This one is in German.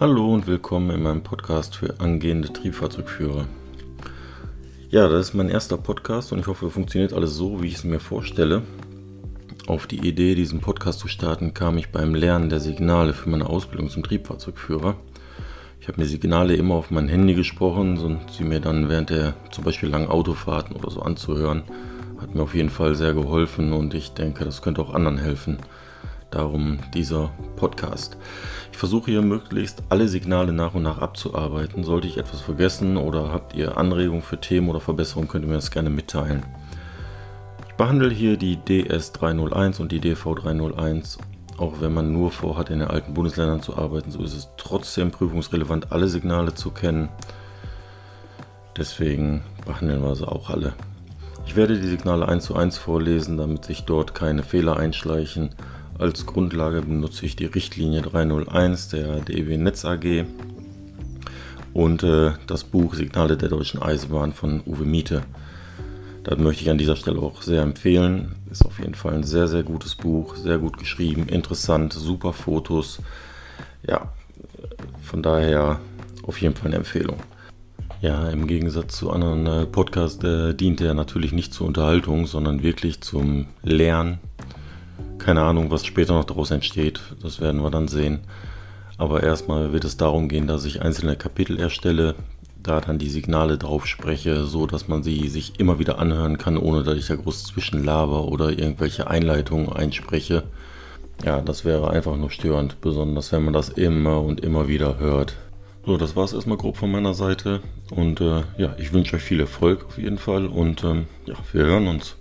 Hallo und willkommen in meinem Podcast für angehende Triebfahrzeugführer. Ja, das ist mein erster Podcast und ich hoffe, funktioniert alles so, wie ich es mir vorstelle. Auf die Idee, diesen Podcast zu starten, kam ich beim Lernen der Signale für meine Ausbildung zum Triebfahrzeugführer. Ich habe mir Signale immer auf mein Handy gesprochen und sie mir dann während der zum Beispiel langen Autofahrten oder so anzuhören, hat mir auf jeden Fall sehr geholfen und ich denke, das könnte auch anderen helfen. Darum dieser Podcast. Ich versuche hier möglichst alle Signale nach und nach abzuarbeiten. Sollte ich etwas vergessen oder habt ihr Anregungen für Themen oder Verbesserungen, könnt ihr mir das gerne mitteilen. Ich behandle hier die DS301 und die DV301. Auch wenn man nur vorhat, in den alten Bundesländern zu arbeiten, so ist es trotzdem prüfungsrelevant, alle Signale zu kennen. Deswegen behandeln wir sie auch alle. Ich werde die Signale 1 zu 1 vorlesen, damit sich dort keine Fehler einschleichen als Grundlage benutze ich die Richtlinie 301 der DEW Netz AG und äh, das Buch Signale der Deutschen Eisenbahn von Uwe Miete. Das möchte ich an dieser Stelle auch sehr empfehlen. Ist auf jeden Fall ein sehr, sehr gutes Buch, sehr gut geschrieben, interessant, super Fotos. Ja, von daher auf jeden Fall eine Empfehlung. Ja, im Gegensatz zu anderen äh, Podcasts äh, dient er natürlich nicht zur Unterhaltung, sondern wirklich zum Lernen, keine Ahnung, was später noch daraus entsteht. Das werden wir dann sehen. Aber erstmal wird es darum gehen, dass ich einzelne Kapitel erstelle, da dann die Signale drauf spreche, so dass man sie sich immer wieder anhören kann, ohne dass ich da groß zwischenlaber oder irgendwelche Einleitungen einspreche. Ja, das wäre einfach nur störend, besonders wenn man das immer und immer wieder hört. So, das war es erstmal grob von meiner Seite. Und äh, ja, ich wünsche euch viel Erfolg auf jeden Fall und ähm, ja, wir hören uns.